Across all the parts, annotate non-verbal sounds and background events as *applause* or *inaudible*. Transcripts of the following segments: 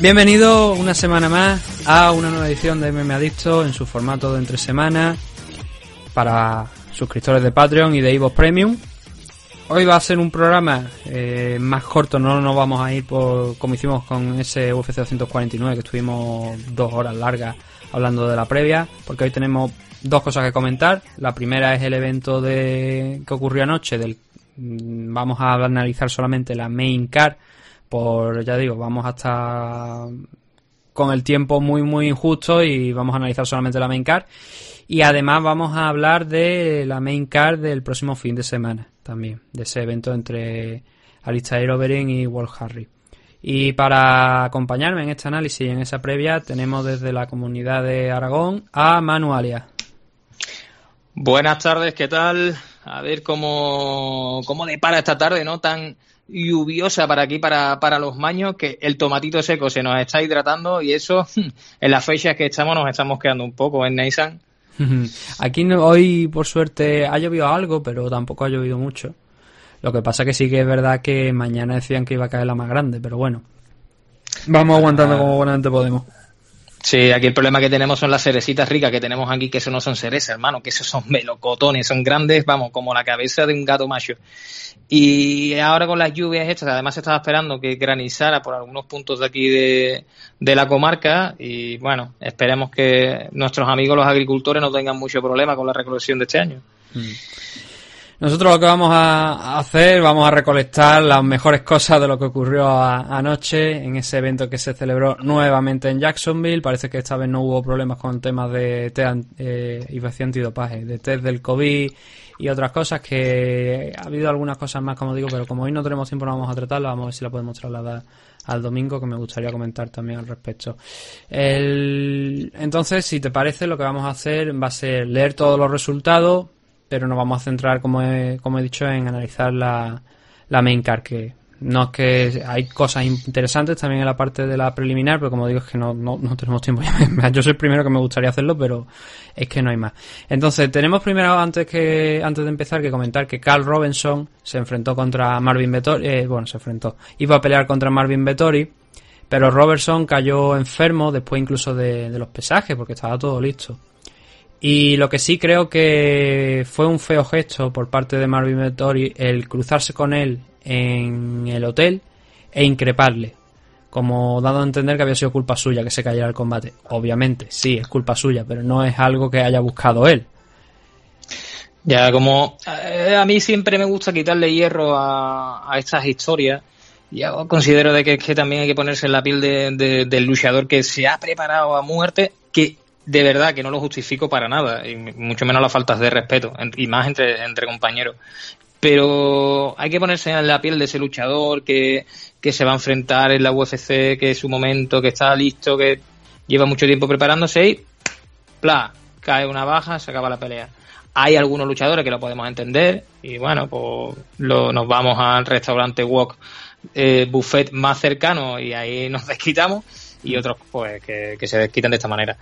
Bienvenido una semana más a una nueva edición de MM Adicto en su formato de entre semanas para suscriptores de Patreon y de Evo Premium. Hoy va a ser un programa eh, más corto, no nos vamos a ir por como hicimos con ese UFC 249 que estuvimos dos horas largas hablando de la previa, porque hoy tenemos dos cosas que comentar. La primera es el evento de que ocurrió anoche, del mm, vamos a analizar solamente la main card por, ya digo, vamos a estar con el tiempo muy, muy injusto y vamos a analizar solamente la main card. Y además vamos a hablar de la main card del próximo fin de semana también, de ese evento entre Alistair Overeem y Wolf Harry. Y para acompañarme en este análisis y en esa previa tenemos desde la comunidad de Aragón a Manualia. Buenas tardes, ¿qué tal? A ver cómo, cómo depara esta tarde, ¿no? Tan, lluviosa para aquí, para, para los maños, que el tomatito seco se nos está hidratando y eso *laughs* en las fechas que estamos nos estamos quedando un poco en Neysan. *laughs* Aquí hoy, por suerte, ha llovido algo, pero tampoco ha llovido mucho. Lo que pasa que sí que es verdad que mañana decían que iba a caer la más grande, pero bueno. Vamos aguantando como buenamente podemos. Sí, aquí el problema que tenemos son las cerecitas ricas que tenemos aquí, que eso no son cerezas, hermano, que esos son melocotones, son grandes, vamos, como la cabeza de un gato macho. Y ahora con las lluvias estas, además estaba esperando que granizara por algunos puntos de aquí de, la comarca y bueno, esperemos que nuestros amigos los agricultores no tengan mucho problema con la recolección de este año. Mm. Nosotros lo que vamos a hacer, vamos a recolectar las mejores cosas de lo que ocurrió anoche en ese evento que se celebró nuevamente en Jacksonville. Parece que esta vez no hubo problemas con temas de test eh, antidopaje, de test del COVID y otras cosas que ha habido algunas cosas más, como digo, pero como hoy no tenemos tiempo no vamos a tratarla, vamos a ver si la podemos trasladar al domingo, que me gustaría comentar también al respecto. Entonces, si te parece, lo que vamos a hacer va a ser leer todos los resultados, pero nos vamos a centrar, como he, como he dicho, en analizar la, la main card, que no es que hay cosas interesantes también en la parte de la preliminar, pero como digo es que no, no, no tenemos tiempo. *laughs* Yo soy el primero que me gustaría hacerlo, pero es que no hay más. Entonces, tenemos primero, antes que antes de empezar, que comentar que Carl Robinson se enfrentó contra Marvin Vettori, eh, bueno, se enfrentó, iba a pelear contra Marvin Vettori, pero Robertson cayó enfermo después incluso de, de los pesajes, porque estaba todo listo. Y lo que sí creo que fue un feo gesto por parte de Marvin Vettori el cruzarse con él en el hotel e increparle, como dado a entender que había sido culpa suya que se cayera el combate. Obviamente, sí, es culpa suya, pero no es algo que haya buscado él. Ya, como eh, a mí siempre me gusta quitarle hierro a, estas historias, yo considero de que, que, también hay que ponerse en la piel del luchador que se ha preparado a muerte, que de verdad que no lo justifico para nada, y mucho menos las faltas de respeto, y más entre, entre compañeros pero hay que ponerse en la piel de ese luchador que, se va a enfrentar en la UFC, que es su momento, que está listo, que lleva mucho tiempo preparándose y ¡pla! cae una baja, se acaba la pelea. Hay algunos luchadores que lo podemos entender y bueno, pues nos vamos al restaurante Wok eh, Buffet más cercano y ahí nos *laughs* desquitamos y otros pues que, se desquitan de esta manera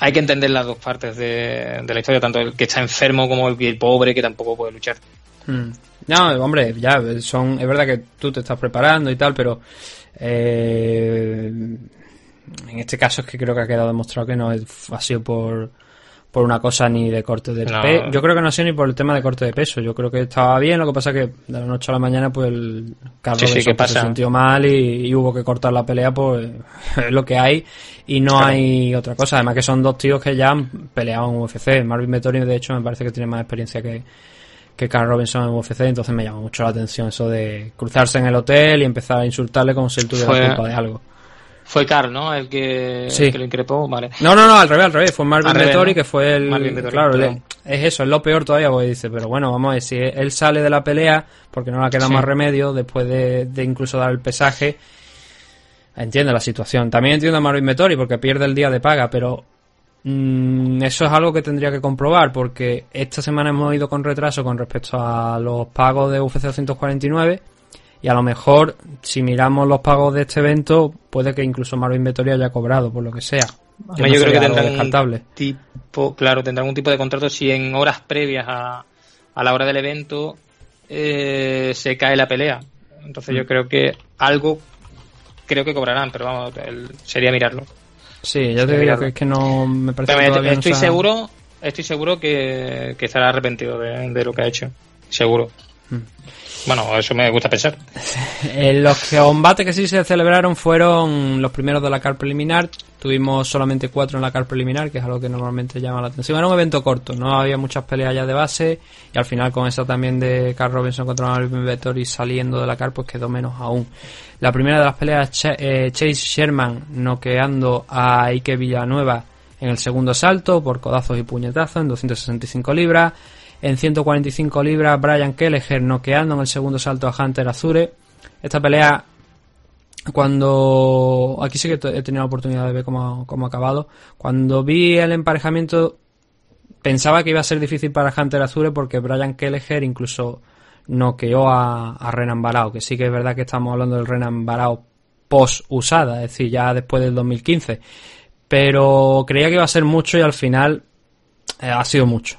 hay que entender las dos partes de, de, la historia, tanto el que está enfermo como el, el pobre que tampoco puede luchar. Hmm. No, hombre, ya, son, es verdad que tú te estás preparando y tal, pero eh, en este caso es que creo que ha quedado demostrado que no ha sido por, por una cosa ni de corte de peso. Yo creo que no ha sido ni por el tema de corte de peso. Yo creo que estaba bien, lo que pasa que de la noche a la mañana pues el Carlos se sintió mal y, hubo que cortar la pelea, pues *laughs* es lo que hay y no hay otra cosa. Además que son dos tíos que ya han peleado en UFC. Marvin Vettori de hecho me parece que tiene más experiencia que que Carl Robinson en UFC, entonces me llama mucho la atención eso de cruzarse en el hotel y empezar a insultarle como si él tuviera culpa de algo. Fue Carl, ¿no? El que, sí. lo increpó, vale. No, no, no, al revés, al revés. Fue Marvin Vettori que fue el... claro, es eso, es lo peor todavía, porque dice, pero bueno, vamos a ver, si él sale de la pelea, porque no le queda más remedio, después de, de, incluso dar el pesaje, entiende la situación. También entiendo a Marvin Vettori, porque pierde el día de paga, pero mm, eso es algo que tendría que comprobar porque esta semana hemos ido con retraso con respecto a los pagos de UFC 249 y a lo mejor si miramos los pagos de este evento puede que incluso Marvin Vettori haya cobrado por lo que sea. yo creo que tendrán un tipo, claro, tendrá algún tipo de contrato si en horas previas a, a la hora del evento eh, se cae la pelea. Entonces yo mm. creo que algo creo que cobrarán, pero vamos, sería mirarlo. Sí, ya te digo que es que no me parece que estoy seguro, estoy seguro que, que estará arrepentido de, lo que ha hecho, seguro. Mm. Bueno, eso me gusta pensar. *laughs* los combates que sí se celebraron fueron los primeros de la car preliminar. Tuvimos solamente cuatro en la car preliminar, que es algo que normalmente llama la atención. Era un evento corto, no había muchas peleas ya de base. Y al final, con esa también de Carl Robinson contra Marvin Vettori saliendo de la car, pues quedó menos aún. La primera de las peleas, eh, Chase Sherman noqueando a Ike Villanueva en el segundo salto por codazos y puñetazos en 265 libras. En 145 libras, Brian Kelleher noqueando en el segundo salto a Hunter Azure. Esta pelea, cuando. Aquí sí que he tenido la oportunidad de ver cómo, ha acabado. Cuando vi el emparejamiento, pensaba que iba a ser difícil para Hunter Azure porque Brian Kelleher incluso noqueó a, a Renan Barao, que sí que es verdad que estamos hablando del Renan Barao post usada, es decir, ya después del 2015. Pero creía que iba a ser mucho y al final eh, ha sido mucho.